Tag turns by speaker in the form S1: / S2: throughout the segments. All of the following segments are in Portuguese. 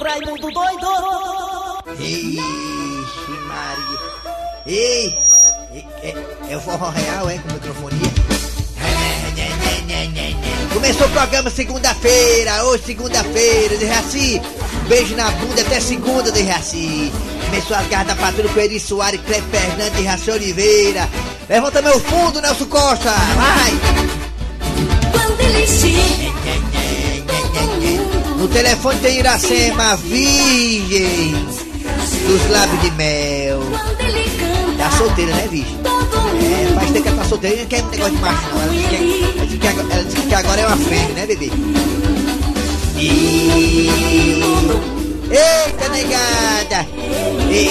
S1: Raimundo doido!
S2: Ixi, Maria. Ei, é, é o forró real, é, com microfonia? Começou o programa segunda-feira, hoje segunda-feira, de Raci. Beijo na bunda até segunda, de Raci. Começou as garras da patrulha com Eri Soares, Cleber Fernandes e Raci Oliveira. Levanta meu fundo, Nelson Costa, vai!
S3: Quando ele chega,
S2: No telefone tem Iracema, virgem dos lábios de mel. Tá solteira, né, virgem? É, faz tempo que ela tá solteira, não quer negócio de macho, não. Ela disse que, agora, ela disse que agora é uma fêmea, né, bebê? E... Eita, negada! É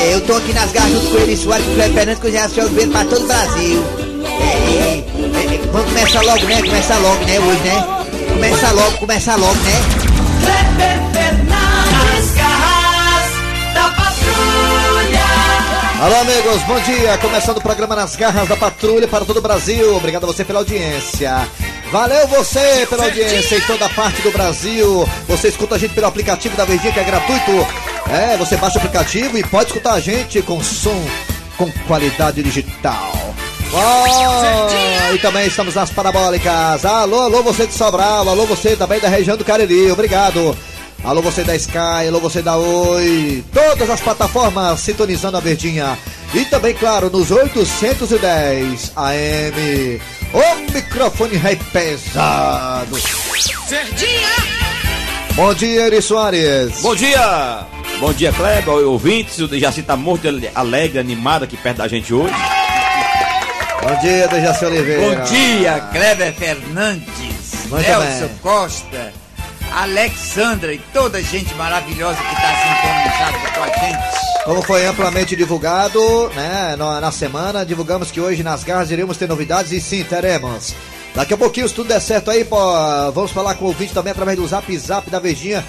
S2: é, eu tô aqui nas garras junto com ele, Soares, com o Fernandes, com o Gerson Oliveira pra todo o Brasil. Começar logo, né? Começar logo, né, hoje, né? Começar logo, começar logo, né?
S1: Kleber Fernandes, garras da patrulha!
S4: Alô, amigos, bom dia. Começando o programa Nas Garras da Patrulha para todo o Brasil. Obrigado a você pela audiência. Valeu você pela audiência em toda parte do Brasil. Você escuta a gente pelo aplicativo da Verdinha, que é gratuito. É, você baixa o aplicativo e pode escutar a gente com som, com qualidade digital. Oh, e também estamos nas parabólicas. Alô, alô, você de Sobral. Alô, você também da região do Cariri. Obrigado. Alô, você da Sky, alô, você da Oi, todas as plataformas sintonizando a Verdinha. E também, claro, nos 810 AM. O microfone rei pesado. Bom dia, Eri Soares.
S5: Bom dia! Bom dia, Kleber, ouvintes. O Dejaci tá muito ale- alegre, animado aqui perto da gente hoje.
S4: Bom dia, Dejaci Oliveira.
S6: Bom dia, Kleber Fernandes,
S4: Muito
S6: Nelson
S4: bem.
S6: Costa, Alexandra e toda a gente maravilhosa que está sintonizada com a gente.
S4: Como foi amplamente divulgado, né, na, na semana, divulgamos que hoje nas garras iremos ter novidades e sim, teremos. Daqui a pouquinho, se tudo der certo aí, pô, vamos falar com o ouvinte também através do Zap Zap da Verdinha.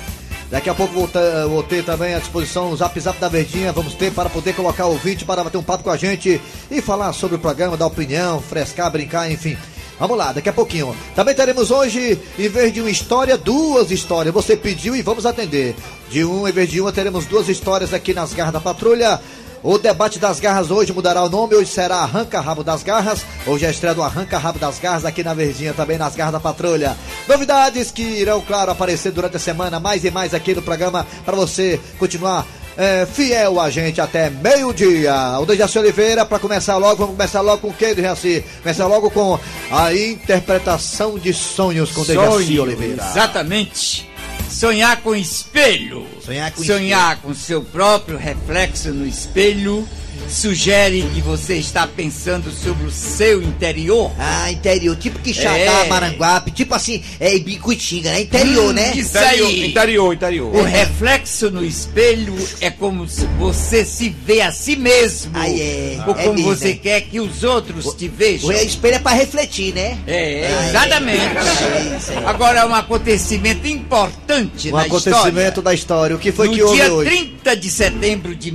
S4: Daqui a pouco vou ter, vou ter também à disposição o Zap Zap da Verdinha. Vamos ter para poder colocar o ouvinte para bater um papo com a gente e falar sobre o programa, dar opinião, frescar, brincar, enfim. Vamos lá, daqui a pouquinho. Também teremos hoje, em vez de uma história, duas histórias. Você pediu e vamos atender. De um, em vez de uma, teremos duas histórias aqui nas garras da patrulha. O debate das garras hoje mudará o nome, hoje será Arranca Rabo das Garras. Hoje é a estreia do Arranca Rabo das Garras aqui na Verdinha, também nas garras da patrulha. Novidades que irão, claro, aparecer durante a semana, mais e mais aqui no programa, para você continuar é, fiel a gente até meio-dia. O Dejaci Oliveira, para começar logo, vamos começar logo com o que, Dejaci? Começar logo com a interpretação de sonhos com Dejaci
S6: Sonho,
S4: Oliveira.
S6: Exatamente. Sonhar com espelho.
S2: Sonhar com
S6: Sonhar com seu próprio reflexo no espelho sugere que você está pensando sobre o seu interior.
S2: Ah, interior, tipo Quixadá,
S6: É.
S2: Maranguape, tipo assim, é Ibicuitinga, né? Interior,
S6: Hum,
S2: né?
S6: Isso
S5: Interior,
S6: aí.
S5: interior, interior.
S6: O reflexo no espelho é como se você se vê a si mesmo.
S2: Ah, é.
S6: Ou
S2: É
S6: como
S2: mesmo,
S6: você
S2: é.
S6: quer que os outros te vejam.
S2: O espelho é pra refletir, né?
S6: É,
S2: Ah,
S6: exatamente.
S2: é.
S6: Agora, um acontecimento importante
S4: Um
S6: na
S4: acontecimento
S6: história.
S4: da história. O que foi
S6: no
S4: que houve
S6: dia
S4: hoje?
S6: 30 de setembro de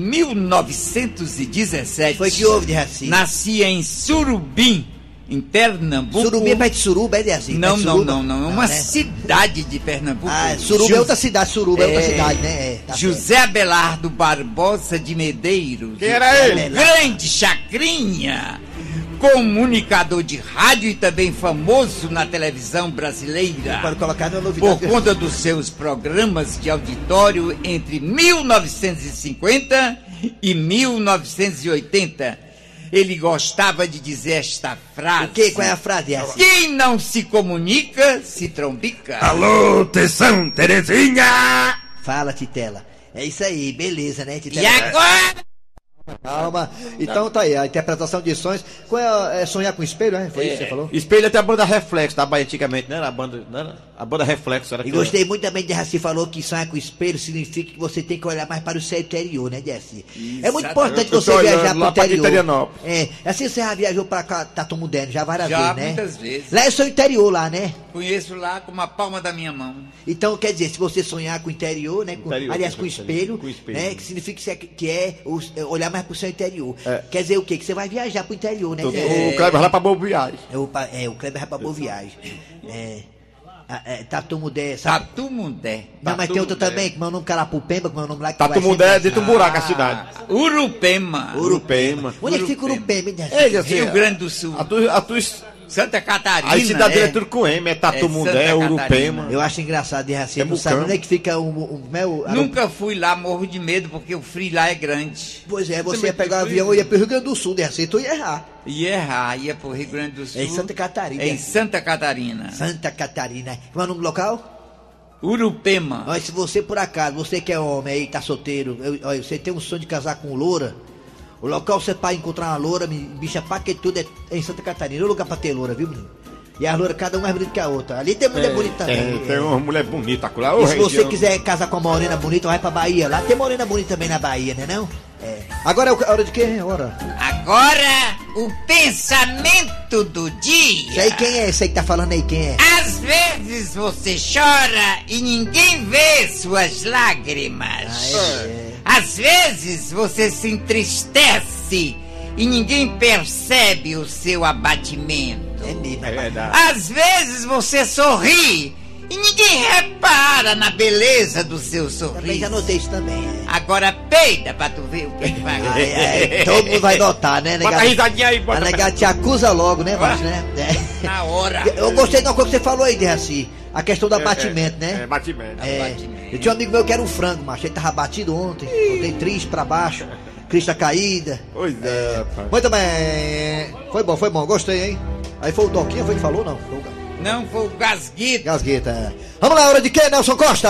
S6: 1917,
S2: Foi que houve de Raci?
S6: nascia em Surubim, em Pernambuco.
S2: Surubim é perto de Suruba, é de assim?
S6: Não, não, não, não. É uma
S2: né?
S6: cidade de Pernambuco.
S2: Ah, Suruba
S6: Ju-
S2: é outra cidade, Suruba é, outra
S6: É,
S2: cidade, né? É, tá
S6: José Abelardo Barbosa de Medeiros.
S5: Quem era ele?
S2: Abelardo.
S6: Grande chacrinha. Comunicador de rádio e também famoso na televisão brasileira.
S2: Pode colocar na
S6: Por
S2: novidade.
S6: conta dos seus programas de auditório entre 1950 e 1980. Ele gostava de dizer esta frase.
S2: O que? Qual é a frase? É assim?
S6: Quem não se comunica, se trombica.
S5: Alô, Tessão, Terezinha!
S2: Fala, Titela. É isso aí, beleza, né,
S6: E
S2: Titela?
S6: agora?
S4: Calma. Então tá aí, a interpretação de sonhos. Qual é, é sonhar com espelho, é? Foi isso que você falou?
S5: Espelho até a banda Reflexo da Bahia antigamente, né? A banda, não era? A banda Reflexo era
S2: E gostei muito também de Raci falou que sonhar com espelho significa que você tem que olhar mais para o seu interior, né, Jesse? É muito importante você viajar para o interior. É, assim você já viajou para cá, Tatu Moderno, já várias
S6: Já,
S2: vezes, né?
S6: muitas vezes.
S2: Lá é o seu interior lá, né?
S6: Conheço lá com uma palma da minha mão.
S2: Então, quer dizer, se você sonhar com o interior, né? com-
S5: Interior,
S2: aliás,
S5: com
S2: o
S5: o
S2: espelho,
S5: com o espelho.
S2: né? Que significa que, você- que é o- é olhar mais pro seu interior.
S5: É.
S2: Quer dizer o quê? Que você vai viajar pro interior, né?
S5: O, o Kleber lá pra Boa Viagem.
S2: É o, é, o Kleber vai pra boa viagem. É. Ah, é, Tatumudé, sabe?
S6: Tatumundé.
S2: Não, mas tem outra
S5: Tatumudé.
S2: também, que meu nome Carapupemba, que meu nome lá que vai
S5: Tatumundé é dentro de um buraco a cidade.
S6: Urupema.
S5: Urupema.
S2: Onde é que fica o Urupema?
S5: assim,
S6: Rio Grande do Sul.
S5: A tu, a tu,
S6: Santa Catarina.
S5: aí cidade
S6: é.
S5: é tudo com M, é Tatumundé,
S6: É
S5: é
S6: Santa
S5: Urupema.
S2: Eu acho engraçado de assim,
S5: É
S2: não sabe onde é que fica o. o, o, meu, a-
S6: Nunca fui lá, morro de medo, porque o frio lá é grande.
S2: Pois é, você
S6: Também
S2: ia pegar o
S6: tem
S2: avião e ia pro Rio Grande do Sul, de assim, tu ia errar.
S6: E errar, ia pro Rio Grande do Sul.
S2: É em Santa Catarina.
S6: Em Santa Catarina.
S2: Santa Catarina. Como é o nome do local?
S6: Urupema.
S2: Olha, se você por acaso, você que é homem aí, tá solteiro, eu- olha, você tem um sonho de casar com loura, o local você para encontrar uma loura, bicha paquetuda, é em Santa Catarina. É o lugar pra ter loura, viu, menino? E as louras, cada uma mais bonita que a outra. Ali tem mulher bonita também.
S5: Tem, tem
S2: é.
S5: uma mulher bonita lá.
S2: E se você quiser casar com uma morena bonita, vai pra Bahia. Lá tem morena bonita também na Bahia, né não? É. Agora é a hora de quem? É hora.
S6: Agora, o pensamento do dia.
S2: Isso aí quem é? Esse aí que tá falando aí quem é?
S6: Às vezes você chora e ninguém vê suas lágrimas.
S2: Ah, é.
S6: Às vezes você se entristece e ninguém percebe o seu abatimento.
S2: É mesmo.
S5: É verdade.
S6: Às vezes você sorri e ninguém repara na beleza do seu
S2: Também já
S6: sorriso.
S2: notei isso também. É.
S6: Agora peida pra tu ver o que, que vai
S2: Ai, ai, todo mundo vai notar, né,
S5: Bota a
S2: negado?
S5: risadinha aí,
S2: A
S5: bota
S2: negada te acusa logo, né, macho, né? É.
S6: na hora.
S2: Eu gostei de uma coisa que você falou aí, Derraci. A questão do abatimento,
S5: É,
S2: né?
S5: batimento.
S2: É.
S6: Abatimento.
S2: Eu tinha um amigo meu que era um frango, macho. Ele tava batido ontem. Voltei triste pra baixo. Crista caída.
S5: Pois é, rapaz.
S4: Muito bem. Foi bom, foi bom, gostei, hein? Aí foi o Doquinha, foi que falou, não? Foi o
S6: Não foi o Gasguito.
S4: Gasgueta. Vamos lá, hora de quê, Nelson Costa?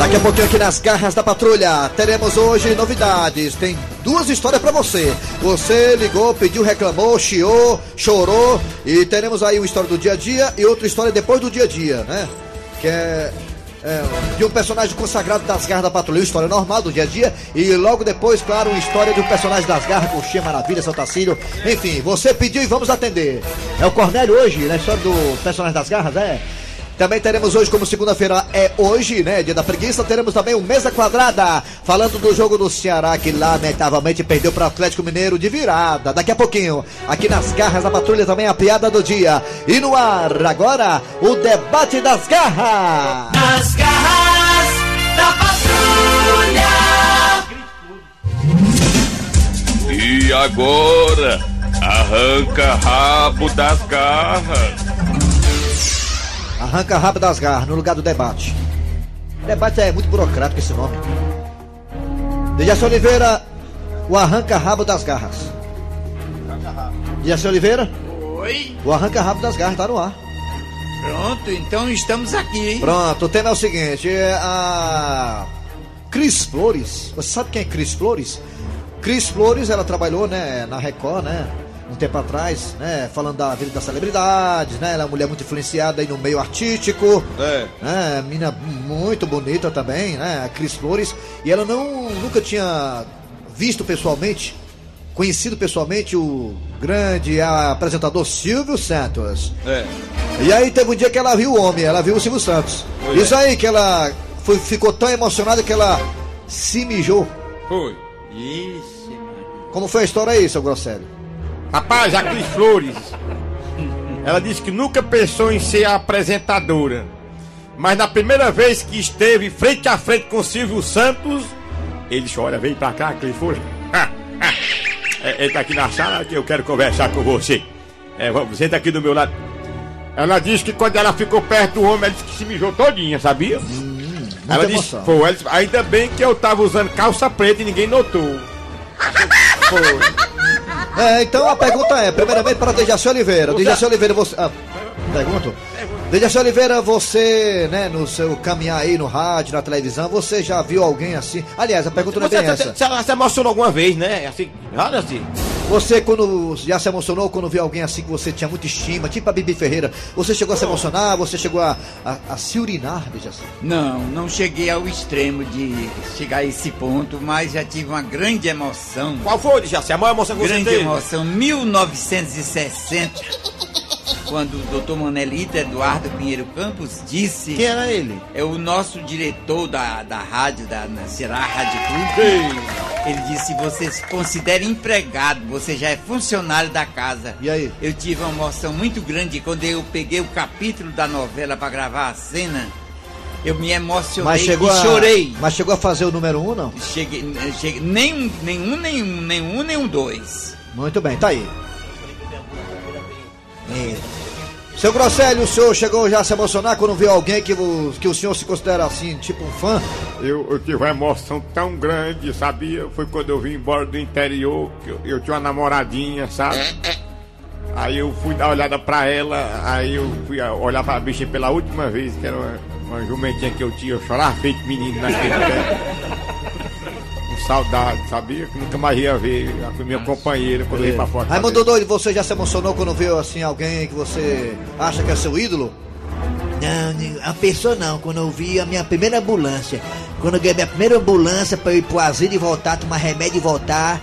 S4: Daqui a pouquinho aqui nas garras da patrulha, teremos hoje novidades. Tem duas histórias pra você. Você ligou, pediu, reclamou, chiou, chorou. E teremos aí uma história do dia a dia e outra história depois do dia a dia, né? Que é, é, de um personagem consagrado das garras da patrulha. História normal do dia a dia. E logo depois, claro, uma história de um personagem das garras, Coxinha Maravilha, São Tacílio. Enfim, você pediu e vamos atender. É o Cornélio hoje, na história do personagem das garras, é? Também teremos hoje, como segunda-feira é hoje, né? Dia da preguiça, teremos também o Mesa Quadrada, falando do jogo do Ceará, que lamentavelmente perdeu para o Atlético Mineiro de virada. Daqui a pouquinho, aqui nas garras da patrulha, também a piada do dia. E no ar, agora, o debate das garras.
S1: Nas garras da patrulha.
S7: E agora, arranca rabo das garras.
S4: Arranca rápido das garras, no lugar do debate. Debate é muito burocrático esse nome. Dejaci Oliveira, o arranca rabo das garras. Dejaci Oliveira,
S6: Oi?
S4: o arranca rabo das garras tá no ar.
S6: Pronto, então estamos aqui.
S4: Pronto, o tema é o seguinte: é a Cris Flores. Você sabe quem é Cris Flores? Cris Flores, ela trabalhou, né, na Record, né? Um tempo atrás, né? Falando da vida das celebridades, né? Ela é uma mulher muito influenciada aí no meio artístico.
S5: É.
S4: né? Mina muito bonita também, né? A Cris Flores. E ela não nunca tinha visto pessoalmente, conhecido pessoalmente o grande apresentador Silvio Santos.
S5: É.
S4: E aí teve um dia que ela viu o homem, ela viu o Silvio Santos.
S5: Pois
S4: Isso aí que ela foi- ficou tão emocionada que ela se mijou.
S5: Foi.
S6: Mano.
S4: Como foi a história aí, seu Grosselio?
S5: Rapaz, a Cris Flores, ela disse que nunca pensou em ser apresentadora. Mas na primeira vez que esteve frente a frente com Silvio Santos, ele disse, olha, vem pra cá, Cris Flores. É, Ele tá aqui na sala que eu quero conversar com você. É, vamos, senta aqui do meu lado. Ela disse que quando ela ficou perto do homem, ela disse que se mijou todinha, sabia? ela disse, foi, ela disse, ainda bem que eu tava usando calça preta e ninguém notou. Foi.
S4: É, então a pergunta é, primeiramente para Dejaci Oliveira. Dejaci Oliveira, você. Ah, pergunto? Dejaci Oliveira, você, né, no seu caminhar aí no rádio, na televisão, você já viu alguém assim? Aliás, a pergunta não é
S5: Você,
S4: bem
S5: você,
S4: essa.
S5: você, você se emocionou alguma vez, né? Assim, olha assim.
S4: Você, quando já se emocionou, quando viu alguém assim que você tinha muita estima, tipo a Bibi Ferreira, você chegou a se emocionar, você chegou a, a, a se urinar, Dejaci?
S6: Não, não cheguei ao extremo de chegar a esse ponto, mas já tive uma grande emoção.
S5: Qual foi, Jaci? A maior emoção que você
S6: grande
S5: teve?
S6: emoção. 1960, quando o Dr. Manelito Eduardo Pinheiro Campos disse.
S5: Quem era ele?
S6: É o nosso diretor da, da rádio, da Ceará Rádio Clube. Ele disse: você se considera empregado, você já é funcionário da casa.
S4: E aí?
S6: Eu tive uma emoção muito grande quando eu peguei o capítulo da novela para gravar a cena. Eu me emocionei
S4: Mas chegou
S6: e
S4: a,
S6: chorei.
S4: Mas chegou a fazer o número um, não?
S6: Cheguei, cheguei, nenhum, nenhum, nenhum, nenhum, nenhum dois.
S4: Muito bem, tá aí. Seu Grosselio, o senhor chegou já a se emocionar quando viu alguém que o, que o senhor se considera assim, tipo um fã?
S5: Eu, eu tive uma emoção tão grande, sabia? Foi quando eu vim embora do interior, que eu, eu tinha uma namoradinha, sabe? Aí eu fui dar uma olhada pra ela, aí eu fui a- olhar pra bicha pela última vez, que era uma, uma jumentinha que eu tinha, eu chorava feito menino naquele tempo. Saudade, sabia? Que nunca mais ia ver a minha companheira quando eu ia pra fora.
S4: Raimundo Doido, você já se emocionou quando viu assim alguém que você acha que é seu ídolo?
S2: Não, a pessoa não, quando eu vi a minha primeira ambulância. Quando eu ganhei minha primeira ambulância pra eu ir pro asilo e voltar, tomar remédio e voltar,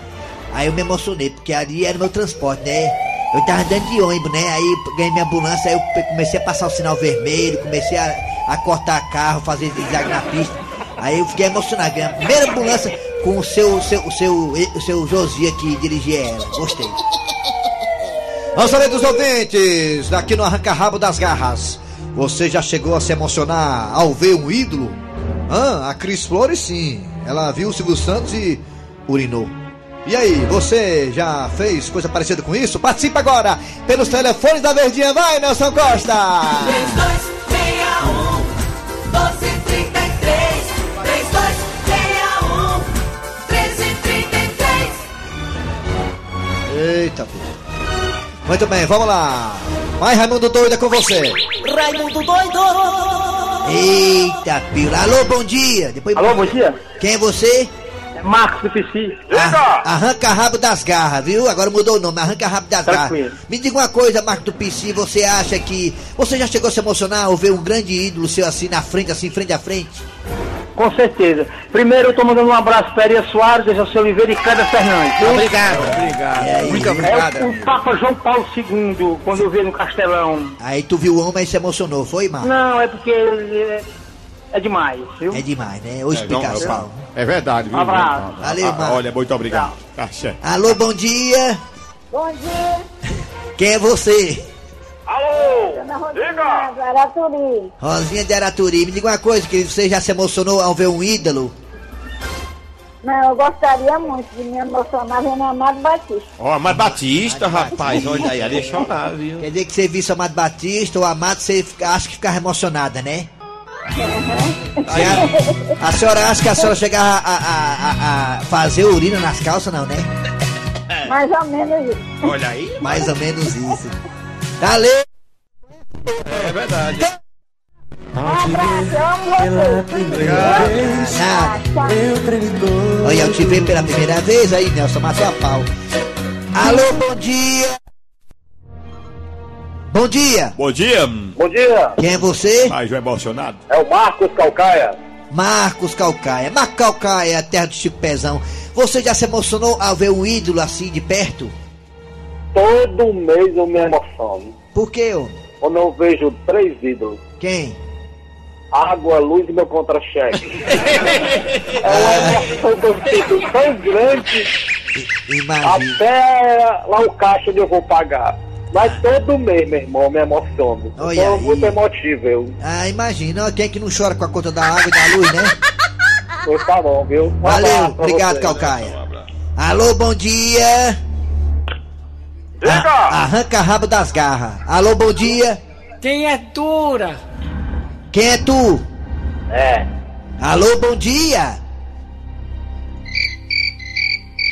S2: aí eu me emocionei, porque ali era o meu transporte, né? Eu tava andando de ônibus, né? Aí ganhei minha ambulância, aí eu comecei a passar o sinal vermelho, comecei a, a cortar carro, fazer zigue na pista. Aí eu fiquei emocionado, ganhei a primeira ambulância com o seu, seu, o seu, o seu Josia que dirigia ela. Gostei.
S4: Vamos saber dos ouvintes, daqui no Arranca Rabo das Garras. Você já chegou a se emocionar ao ver um ídolo? Ah, a Cris Flores sim. Ela viu o Silvio Santos e urinou. E aí, você já fez coisa parecida com isso? Participe agora pelos telefones da Verdinha. Vai, Nelson Costa!
S3: 3261
S4: Eita, filho. Muito bem, vamos lá. Vai, Raimundo Doido, é com você.
S3: Raimundo doido
S2: Eita, pila. Alô, bom dia. Depois...
S8: Alô, bom dia.
S2: Quem é você?
S8: É Marcos do PC.
S2: Ah, arranca rabo das garras, viu? Agora mudou o nome, arranca rabo das
S8: Tranquilo.
S2: garras. Me diga uma coisa, Marco do PC, você acha que. Você já chegou a se emocionar ao ver um grande ídolo seu assim na frente, assim, frente a frente?
S8: Com certeza. Primeiro eu tô mandando um abraço para Eria Soares, Dejaci Oliveira e Cléber Fernandes. viu?
S6: Obrigado, obrigado.
S2: É,
S6: Muito
S2: é,
S6: obrigado.
S8: É o, o. Papa João Paulo II, quando eu vi no Castelão.
S2: Aí tu viu o homem e se emocionou, foi, Marco?
S8: Não, é porque ele é, é demais, viu?
S2: É demais, né? Ô
S5: É,
S2: explicação.
S5: não, é verdade, viu?
S8: Um abraço.
S2: Valeu,
S5: Ah,
S2: Marco.
S5: Olha, muito obrigado. Tá.
S2: Alô, bom dia.
S9: Bom dia,
S2: Quem é você?
S9: Dona Rodriguinha, do Araturi.
S2: Rosinha de Araturi. Me diga uma coisa, querido, você já se emocionou ao ver um ídolo?
S9: Não, eu gostaria muito de me emocionar vendo Amado Batista.
S5: Ó, mas Batista, rapaz, olha aí, ali é chorar, viu?
S2: Quer dizer que você visse o Amado Batista ou Amado, você fica- acha que ficava emocionada, né? Você- a, senhora acha que a senhora chegava a, a- a- a fazer urina nas calças, não, né?
S9: Mais ou menos isso.
S6: Olha aí.
S2: Mais ou menos isso. Valeu!
S5: É verdade.
S9: Um abraço, eu amo vocês.
S2: Nada.
S9: Tchau.
S2: Olha, eu te vi pela primeira vez aí, Nelson, matou a pau. Alô, bom dia! Bom dia!
S5: Bom dia.
S8: Bom dia,
S2: Quem é você?
S5: Ai, João emocionado.
S8: é o Marcos Calcaia.
S2: Marcos Calcaia. Marcos Calcaia, terra do Chico Pezão. Você já se emocionou ao ver um ídolo assim de perto?
S8: Todo mês eu me emociono.
S2: Por quê, ô?
S8: Quando eu vejo três ídolos.
S2: Quem?
S8: Água, luz e meu contra-cheque. é uma emoção que eu sinto tão grande,
S2: Imagina.
S8: até lá o caixa onde eu vou pagar. Mas todo mês, meu irmão, eu me emociono.
S2: Olha
S8: Sou
S2: aí.
S8: muito emotivo, eu.
S2: Ah, imagina. Quem é que não chora com a conta da água e da luz, né?
S8: Pois tá bom, viu? Um
S2: Valeu, obrigado,
S8: vocês.
S2: Calcaia. Alô, bom dia. A- arranca rabo das garras. Alô, bom dia.
S10: Quem é dura?
S2: Quem é tu?
S8: É.
S2: Alô, bom dia.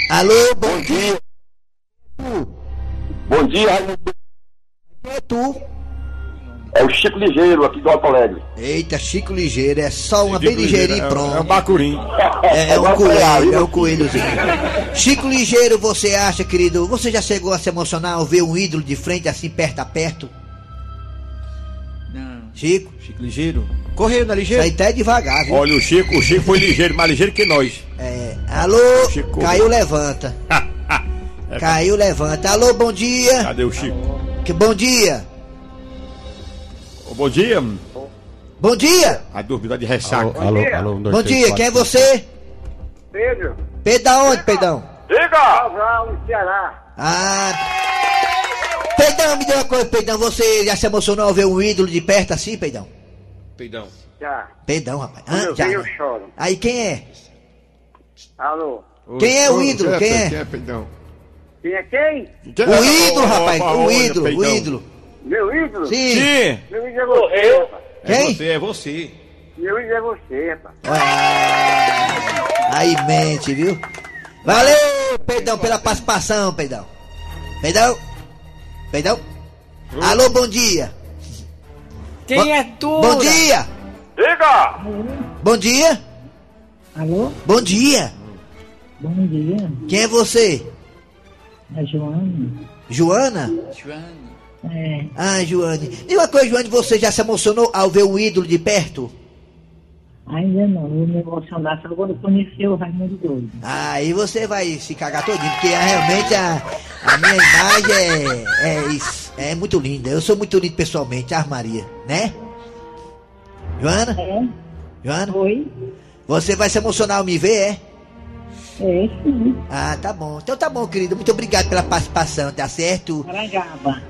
S2: Alô, bom dia.
S8: Bom dia, Raimundo.
S2: Quem é tu?
S8: É o Chico Ligeiro, aqui do Alto Alegre.
S2: Eita, Chico Ligeiro. É só uma bem
S5: Chico
S2: ligeirinho e
S5: Ligeiro, É, é um
S2: pronto.
S5: bacurim.
S2: É, é um
S8: foi
S2: coelho, é um coelhozinho. Chico Ligeiro, você acha, querido? Você já chegou a se emocionar ao ver um ídolo de frente, assim, perto a perto?
S6: Não.
S2: Chico?
S6: Chico ligeiro. Correio na
S2: Isso
S6: ligeiro.
S2: aí tá devagar, viu?
S5: Olha, o Chico, o Chico foi ligeiro, mais ligeiro que nós.
S2: É, alô,
S5: Chico.
S2: caiu, levanta. Caiu, levanta. Alô, bom dia.
S5: Cadê o Chico?
S2: Que bom dia.
S5: Bom dia.
S2: Bom dia.
S5: A dúvida de ressaca.
S11: Alô, alô, um, dois,
S2: Bom
S11: três,
S2: dia.
S11: quatro,
S2: Quem é você?
S8: Pedro.
S2: Pedro da onde, Pedrão?
S8: Diga! No Ceará.
S2: Ah. Peidão, me dê uma coisa, Peidão. Você já se emocionou ao ver um ídolo de perto assim, Peidão?
S5: Peidão.
S8: Já.
S2: Peidão, rapaz. Ah,
S8: eu
S2: já.
S8: venho, eu choro.
S2: Aí quem é?
S8: Alô?
S2: Quem é o ídolo? Quem é?
S5: Quem é Peidão?
S8: Quem é quem?
S2: O ídolo, rapaz. O ídolo, o ídolo.
S8: Meu ídolo?
S2: Sim.
S5: Sim.
S8: Meu ídolo é você, rapaz.
S5: É
S2: Quem?
S5: você, é você.
S8: Meu ídolo é você, rapaz.
S2: Ah, aí mente, viu? Valeu, Peidão, pela participação, Peidão. Peidão? Peidão? Alô, bom dia.
S10: Quem é Tura?
S2: Bom dia.
S8: Diga!
S2: Bom dia.
S11: Alô?
S2: Bom dia.
S11: Bom dia.
S2: Quem é você?
S11: É Joana?
S2: Joana?
S6: Joana.
S11: É,
S2: Ah, Joane. E uma coisa, Joane, você já se emocionou ao ver um ídolo de perto?
S11: ainda não. Eu me emocionar só quando conhecer o Raimundo Doido.
S2: Aí você vai se cagar todinho, porque ah, realmente a, a minha imagem é, é, é muito linda. Eu sou muito lindo pessoalmente, a Maria, né? Joana?
S11: É?
S2: Joana?
S11: Oi?
S2: Você vai se emocionar ao me ver, é?
S11: É, sim.
S2: Ah, tá bom. Então tá bom, querido. Muito obrigado pela participação, tá certo?
S11: Aragaba.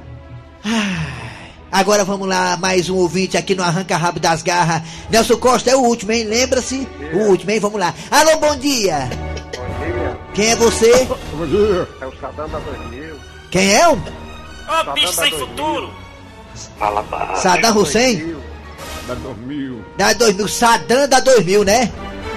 S2: Agora vamos lá, mais um ouvinte aqui no Arranca Rabo das Garras. Nelson Costa é o último, hein? Lembra-se? O último, hein? Vamos lá. Alô, bom dia.
S8: Bom dia.
S2: Quem é você?
S5: Bom dia.
S8: É o Sadam da 2000.
S2: Quem é? o
S10: Ô, bicho sem futuro!
S8: Fala baixo.
S2: Saddam Hussein?
S5: Da 2000.
S2: Da 2000, Saddam da 2000, né?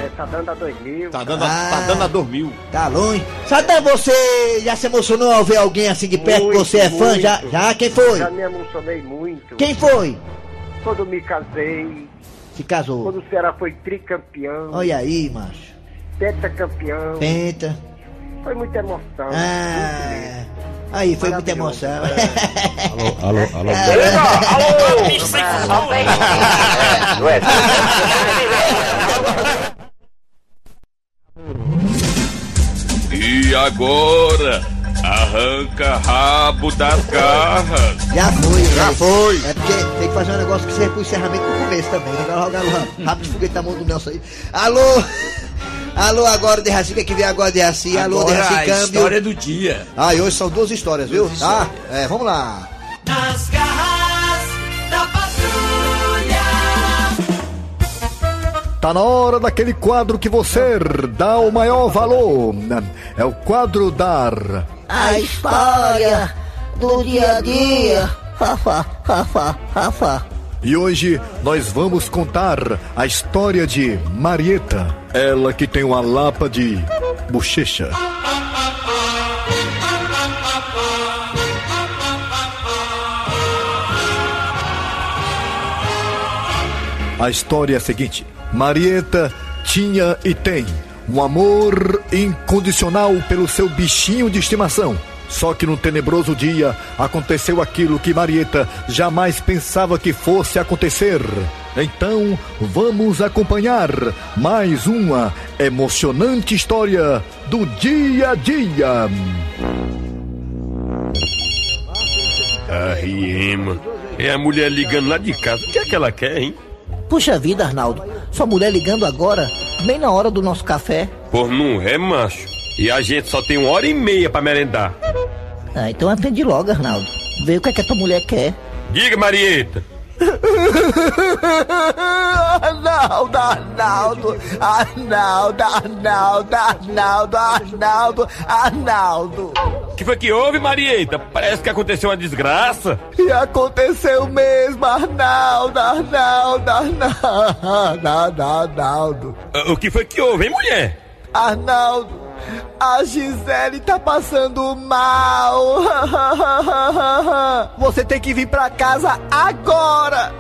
S8: É Sadam da 2000.
S5: Tá dando, a,
S2: Ah.
S5: tá dando a dormil.
S2: Tá longe. Saddam, você já se emocionou ao ver alguém assim de perto?
S8: Muito,
S2: você é fã?
S8: muito.
S2: Já? Já? Quem foi?
S8: Já me emocionei muito.
S2: Quem foi?
S8: Quando me casei.
S2: Se casou.
S8: Quando o Ceará foi tricampeão.
S2: Olha aí, macho.
S8: Pentacampeão.
S2: Penta.
S8: Foi muita emoção. muito
S2: Ah. Aí, foi muita emoção.
S5: Alô, alô, alô.
S10: Ô, bicho sem futuro!
S7: E agora, arranca rabo das garras.
S2: Já foi,
S5: Já
S2: velho.
S5: foi.
S2: É porque tem que fazer um negócio que serve pro encerramento no começo também. né? Agora jogar no rabo de foguete na mão do Nelson aí. Alô? Alô, agora, Derraci, o que vem agora, Derraci? Alô,
S6: Agora
S2: Derraci,
S6: a
S2: câmbio.
S6: história do dia.
S4: Ah, e hoje são duas histórias, viu? Tá? É, vamos lá.
S1: Nas garras da patrulha.
S12: Tá na hora daquele quadro que você dá o maior valor. É o quadro dar.
S13: A história do dia a dia. Haha, haha, haha.
S12: E hoje nós vamos contar a história de Marieta, ela que tem uma lapa de bochecha. A história é a seguinte: Marieta tinha e tem um amor incondicional pelo seu bichinho de estimação. Só que num tenebroso dia aconteceu aquilo que Marieta jamais pensava que fosse acontecer. Então, vamos acompanhar mais uma emocionante história do dia a dia.
S7: A Riema. É a mulher ligando lá de casa. O que é que ela quer, hein?
S13: Puxa vida, Arnaldo. Sua mulher ligando agora, bem na hora do nosso café.
S7: Por não é, macho. E a gente só tem uma hora e meia pra merendar.
S13: Ah, então atende logo, Arnaldo. Vê o que, é que a tua mulher quer.
S7: Diga, Marieta.
S13: Arnaldo, Arnaldo, Arnaldo, Arnaldo, Arnaldo, Arnaldo, Arnaldo.
S7: O que foi que houve, Marieta? Parece que aconteceu uma desgraça.
S13: E aconteceu mesmo, Arnaldo, Arnaldo, Arnaldo, Arnaldo.
S7: Ah, O que foi que houve, hein, mulher?
S13: Arnaldo, a Gisele tá passando mal. Você tem que vir pra casa agora.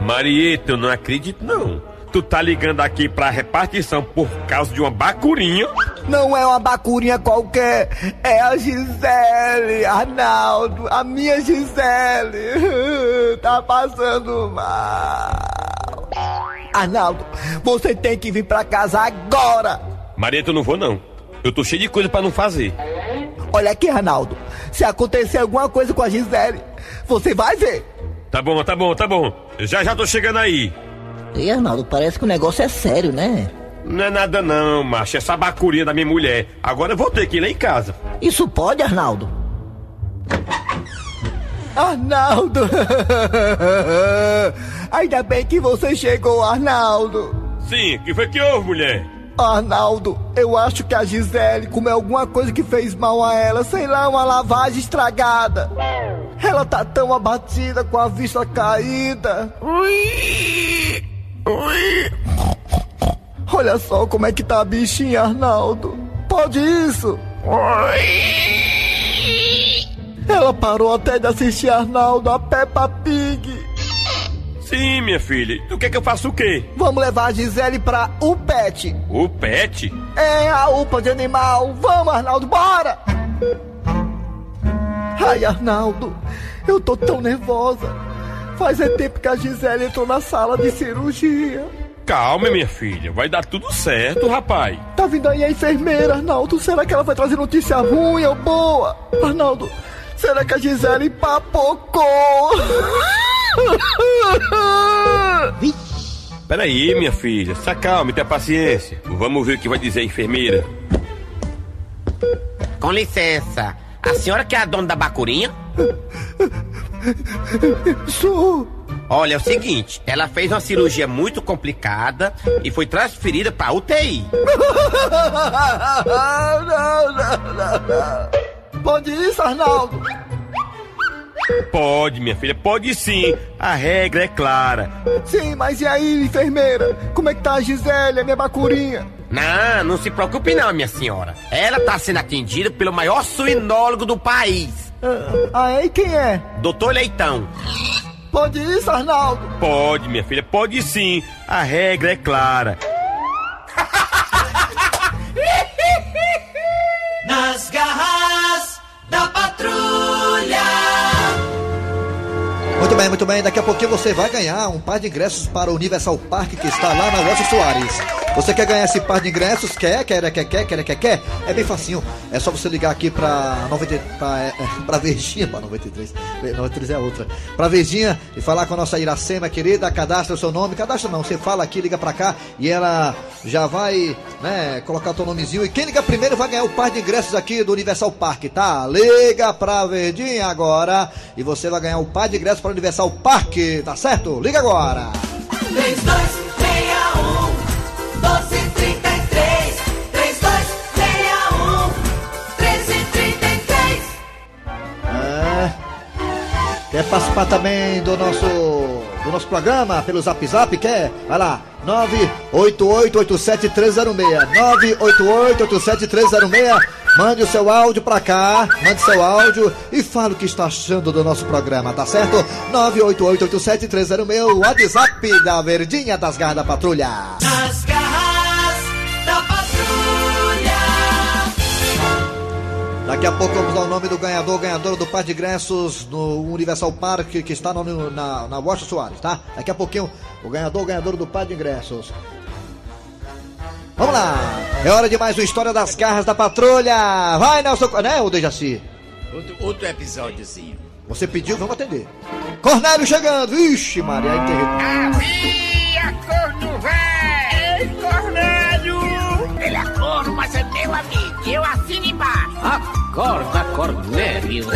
S7: Marieta, eu não acredito, não. Tu tá ligando aqui pra repartição por causa de uma bacurinha?
S13: Não é uma bacurinha qualquer, é a Gisele, Arnaldo, a minha Gisele. Tá passando mal. Arnaldo, você tem que vir pra casa agora.
S7: Marieta, eu não vou, não. Eu tô cheio de coisa pra não fazer.
S13: Olha aqui, Arnaldo. Se acontecer alguma coisa com a Gisele, você vai ver.
S7: Tá bom, tá bom, tá bom. Já já tô chegando aí.
S13: E Arnaldo, parece que o negócio é sério, né?
S7: Não é nada não, macho. É essa bacurinha da minha mulher. Agora eu vou ter que ir lá em casa.
S13: Isso pode, Arnaldo? Arnaldo! Ainda bem que você chegou, Arnaldo!
S7: Sim, o que foi que houve, mulher?
S13: Arnaldo, eu acho que a Gisele comeu alguma coisa que fez mal a ela, sei lá, uma lavagem estragada. Ela tá tão abatida com a vista caída. Ui, ui. Olha só como é que tá a bichinha, Arnaldo. Pode isso? Ela parou até de assistir Arnaldo a Peppa Pig.
S7: Sim, minha filha. Tu quer que eu faça o quê?
S13: Vamos levar a Gisele pra UPET.
S7: O pet?
S13: É a UPA de animal. Vamos, Arnaldo, bora! Ai, Arnaldo, eu tô tão nervosa. Faz é tempo que a Gisele entrou na sala de cirurgia.
S7: Calma, minha filha. Vai dar tudo certo, rapaz.
S13: Tá vindo aí a enfermeira, Arnaldo. Será que ela vai trazer notícia ruim ou boa? Arnaldo, será que a Gisele papocou?
S7: Peraí, minha filha. Se acalme, tenha paciência. Vamos ver o que vai dizer a enfermeira.
S14: Com licença, a senhora que é a dona da bacurinha?
S13: Sou.
S14: Olha, é o seguinte, ela fez uma cirurgia muito complicada e foi transferida pra UTI.
S13: não, não, não, não. Pode isso, Arnaldo?
S7: Pode, minha filha, pode sim. A regra é clara.
S13: Sim, mas e aí, enfermeira? Como é que tá a Gisele, a minha bacurinha?
S14: Não, não se preocupe não, minha senhora. Ela tá sendo atendida pelo maior suinólogo do país,
S13: Ah, é? E quem é?
S14: Doutor Leitão.
S13: Pode isso, Arnaldo?
S7: Pode, minha filha, pode sim. A regra é clara.
S4: Muito bem, muito bem. Daqui a pouquinho você vai ganhar um par de ingressos para o Universal Park que está lá na Rocha Soares. Você quer ganhar esse par de ingressos? Quer, quer, quer, quer, quer, quer, quer? É bem facinho. É só você ligar aqui pra 90, pra, é, pra Verdinha, pra 93. 93 é outra. Pra Verdinha e falar com a nossa Iracema querida, cadastra o seu nome. Cadastra não, você fala aqui, liga pra cá e ela já vai, né, colocar o teu nomezinho. E quem liga primeiro vai ganhar o par de ingressos aqui do Universal Park, tá? Liga pra Verdinha agora e você vai ganhar o par de ingressos para o Universal Park, tá certo? Liga agora!
S1: 3261
S4: Quer participar também do nosso do nosso programa pelo Zap Zap? Quer? Vai lá, 988871306. 988871306. Mande o seu áudio pra cá, mande seu áudio e fala o que está achando do nosso programa, tá certo? 988871306, o WhatsApp da Verdinha das Garras da Patrulha. Daqui a pouco vamos dar o nome do ganhador, ganhadora do par de ingressos no Universal Park, que está no- na, na Washington Soares, tá? Daqui a pouquinho, o ganhador, ganhadora do par de ingressos. Vamos lá! É hora de mais uma história das garras da patrulha! Vai, Nelson, né, o Dejaci?
S6: Outro, outro episódiozinho.
S4: Você pediu, vamos atender. Cornélio chegando! Ixi, Maria, aí tem-
S10: Havia corno véi! Ei, Cornélio! Ele é corno, mas é meu amigo. Eu assino embaixo.
S15: Acorda, Cornélio.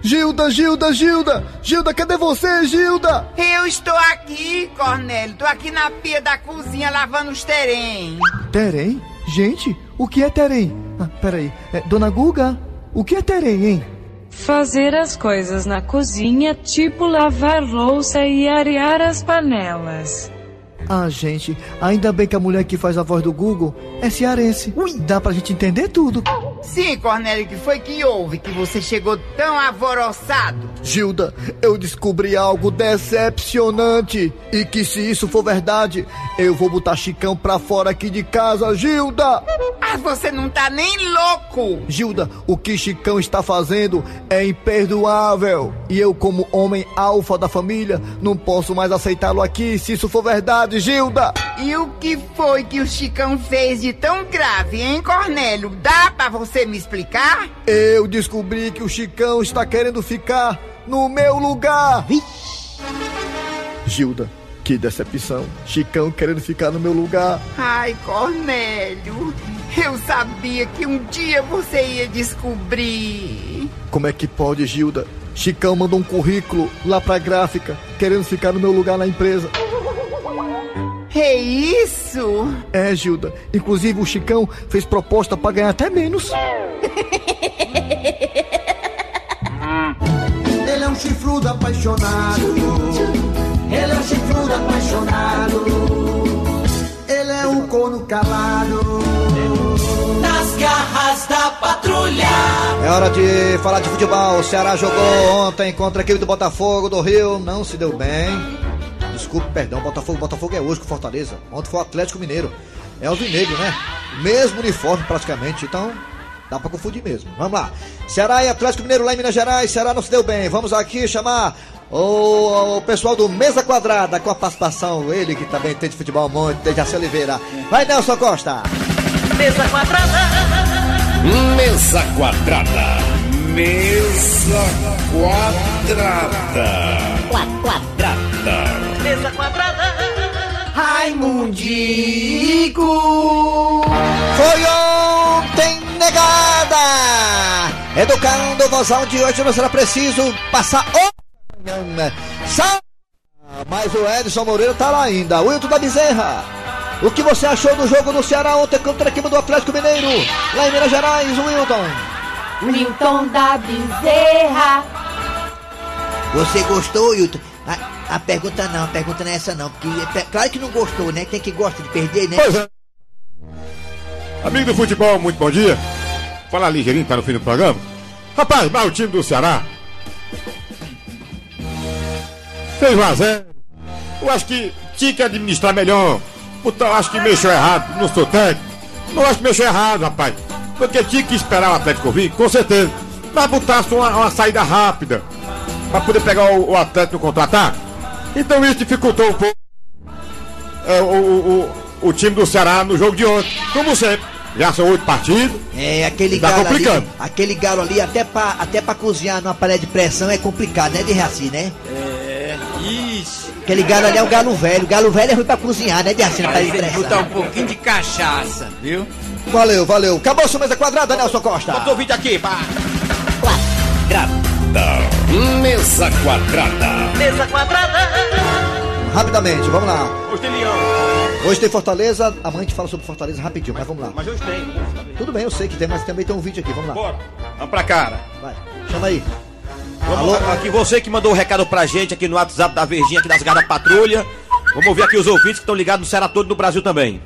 S13: Gilda, Gilda, Gilda! Gilda, cadê você, Gilda?
S16: Eu estou aqui, Cornélio. Estou aqui na pia da cozinha lavando os terem.
S13: Terem? Gente, o que é terem? Ah, peraí. É, Dona Guga, o que é terem, hein?
S17: Fazer as coisas na cozinha, tipo lavar louça e arear as panelas.
S13: Ah, gente, ainda bem que a mulher que faz a voz do Google é cearense. Ui, dá pra gente entender tudo.
S16: Sim, Cornélio, que foi que houve que você chegou tão alvoroçado?
S13: Gilda, eu descobri algo decepcionante. E que se isso for verdade, eu vou botar Chicão pra fora aqui de casa, Gilda!
S16: Mas você não tá nem louco!
S13: Gilda, o que Chicão está fazendo é imperdoável. E eu, como homem alfa da família, não posso mais aceitá-lo aqui se isso for verdade, Gilda!
S16: E o que foi que o Chicão fez de tão grave, hein, Cornélio? Dá pra você me explicar?
S13: Eu descobri que o Chicão está querendo ficar no meu lugar. Gilda,
S12: Que decepção. Chicão querendo ficar no meu lugar.
S16: Ai, Cornélio, eu sabia que um dia você ia descobrir.
S12: Como é que pode, Gilda? Chicão mandou um currículo lá pra gráfica, querendo ficar no meu lugar na empresa.
S16: É isso?
S12: É, Gilda. Inclusive o Chicão fez proposta pra ganhar até menos.
S1: Ele é um chifrudo apaixonado. Ele é um chifrudo apaixonado. Ele é um corno calado. Nas garras da patrulha.
S4: É hora de falar de futebol. O Ceará jogou ontem contra a equipe do Botafogo do Rio. Não se deu bem. Desculpe, perdão. Botafogo, Botafogo é hoje com Fortaleza. Ontem foi o Atlético Mineiro. É o Vinegro, né? Mesmo uniforme praticamente. Então, dá pra confundir mesmo. Vamos lá. Ceará e Atlético Mineiro lá em Minas Gerais. Ceará não se deu bem. Vamos aqui chamar o, o pessoal do Mesa Quadrada com a participação. Ele que também tem de futebol muito, tem Jaci Oliveira. Vai, Nelson Costa.
S3: Mesa quadrada.
S18: Mesa quadrada. Mesa quadrada. Quadrada.
S3: Mesa quadrada.
S2: Raimundico.
S4: Foi ontem negada! Educando o vozão de hoje não será preciso passar o. Sa- Mas o Edson Moreira tá lá ainda. Wilton da Bezerra. O que você achou do jogo do Ceará ontem contra a equipe do Atlético Mineiro? Lá em Minas Gerais, Wilton.
S9: Wilton da Bezerra.
S2: Você gostou, Hilton? A, pergunta não, a pergunta não é essa não, porque é, claro que não gostou, né? Tem que gosta de perder, né?
S5: Pois é. Amigo do futebol, muito bom dia. Fala ligeirinho, tá no fim do programa. Rapaz, mas o time do Ceará fez 1 a 0. Eu acho que tinha que administrar melhor. Então, acho que mexeu errado. Não sou técnico. Não acho que mexeu errado, rapaz. Porque tinha que esperar o Atlético vir, com certeza. Mas botasse uma, uma saída rápida. Pra poder pegar o, o Atlético no contra-ataque. Então isso dificultou um pouco é, o, o, o, time do Ceará no jogo de ontem. Como sempre. Já são oito partidos.
S2: É, aquele
S5: Tá
S2: galo
S5: complicando.
S2: ali, aquele galo ali, até pra, até pra cozinhar numa panela de pressão é complicado, né, de Raci, né?
S6: É, isso.
S2: Aquele galo ali é o galo velho, o galo velho é ruim pra cozinhar, né, de Raci, na panela de pressão.
S6: botar um pouquinho de cachaça, viu?
S4: Valeu, valeu. Acabou sua mesa quadrada, Nelson Costa.
S14: Bota o vídeo aqui, pá.
S18: Mesa quadrada.
S3: Mesa quadrada.
S4: Rapidamente, vamos lá.
S14: Hoje tem leão.
S4: Hoje tem Fortaleza, amanhã a gente fala sobre Fortaleza rapidinho, mas vamos lá.
S14: Mas hoje tem.
S4: Tudo bem, eu sei que tem, mas também tem um vídeo aqui, vamos lá.
S14: Bora. Vamos pra cara.
S4: Vai, chama aí.
S14: Vamos aqui você que mandou o recado pra gente aqui no WhatsApp da Verdinha, aqui das Garras da Patrulha. Vamos ouvir aqui os ouvintes que estão ligados no Ceará todo no Brasil também.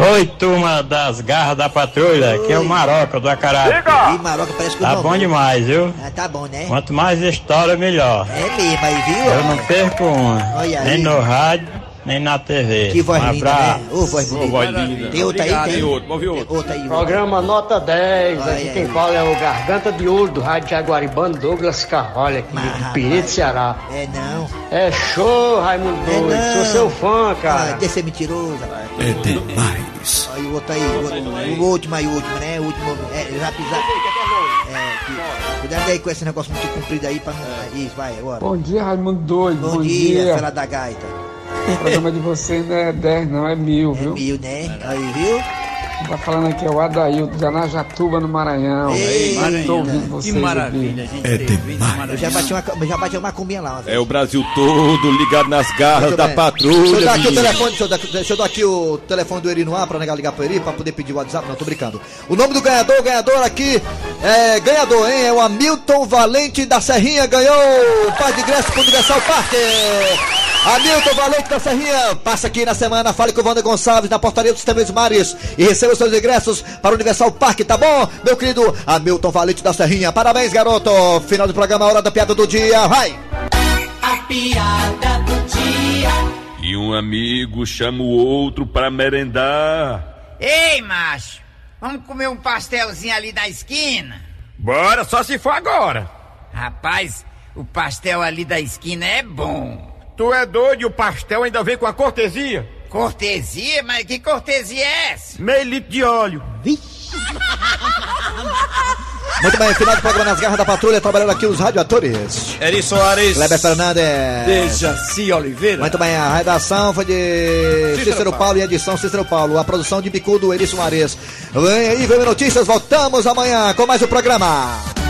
S19: Oi, turma das garras da patrulha, aqui é o Maroca do Acará.
S2: Ih, Maroca parece que
S19: Tá bom demais, viu?
S2: Ah, tá bom, né?
S19: Quanto mais história, melhor.
S2: É mesmo, aí, viu?
S19: Eu não perco uma,
S2: Olha aí.
S19: nem no rádio, nem na TV.
S2: Que voz linda,
S19: abraço.
S2: né? Ô, voz bonita.
S14: voz linda.
S2: Tem outra aí,
S14: Obrigado,
S2: tem?
S14: tem outro. Ver outro.
S2: Tem outra aí.
S20: Programa Nota 10,
S2: Olha
S20: aqui
S2: aí.
S20: quem fala é o Garganta de Ouro do Rádio Jaguaribano, Douglas Carvalho, aqui de Pirito, Ceará.
S2: É não.
S20: É show, Raimundo
S2: É
S20: Doido, sou seu fã,
S2: Ah,
S20: cara.
S2: deixa ser mentiroso, rapaz.
S18: É demais.
S2: Aí o outro aí, o, outro- o último aí, o último, né? O último. É, zap, zap. É, que, cuidado aí com esse negócio muito comprido aí pra não. Isso, vai, agora.
S21: Bom dia, Raimundo Doido.
S2: Bom,
S21: Bom,
S2: dia,
S21: dia.
S2: fela da gaita.
S21: O programa de vocês não é 10, não, é mil, viu?
S2: Mil, né? Aí, viu?
S21: Tá falando aqui é o Adaildo de Anajatuba, no Maranhão.
S2: Ei,
S21: Eu tô ouvindo
S6: Que
S21: vocês
S6: maravilha,
S21: aqui.
S6: gente.
S18: É demais.
S2: Eu já bati uma, já bati uma combinha lá.
S5: É o Brasil todo ligado nas garras da
S4: bem. Deixa eu
S5: patrulha.
S4: dar aqui o telefone, deixa eu, dar, deixa eu dar aqui o telefone do Eri no ar pra negar ligar pro Eri pra poder pedir o WhatsApp. Não, tô brincando. O nome do ganhador, o ganhador aqui é ganhador, hein? É o Hamilton Valente da Serrinha, ganhou o par de ingresso pro Universal Parque. Hamilton Valente da Serrinha, passa aqui na semana, fale com o Wander Gonçalves na portaria dos Três Mares e receba os seus ingressos para o Universal Parque, tá bom? Meu querido Hamilton Valente da Serrinha, parabéns, garoto. Final do programa, hora da piada do dia, vai!
S1: A piada do dia.
S7: E um amigo chama o outro para merendar.
S16: Ei, macho, vamos comer um pastelzinho ali da esquina?
S14: Bora, só se for agora.
S16: Rapaz, o pastel ali da esquina é bom.
S14: Tu é doido e o pastel ainda vem com a cortesia?
S16: Cortesia? Mas que cortesia é essa?
S14: Meio litro de óleo.
S4: Muito bem, final do programa nas garras da patrulha, trabalhando aqui os radioatores.
S14: Eri Soares.
S4: Kleber Fernandes.
S6: Dejaci Oliveira.
S4: Muito bem, a redação foi de Cícero, Paulo. e a edição Cícero Paulo. A produção de Bicudo, Eri Soares. Vem aí, vem notícias, voltamos amanhã com mais o programa.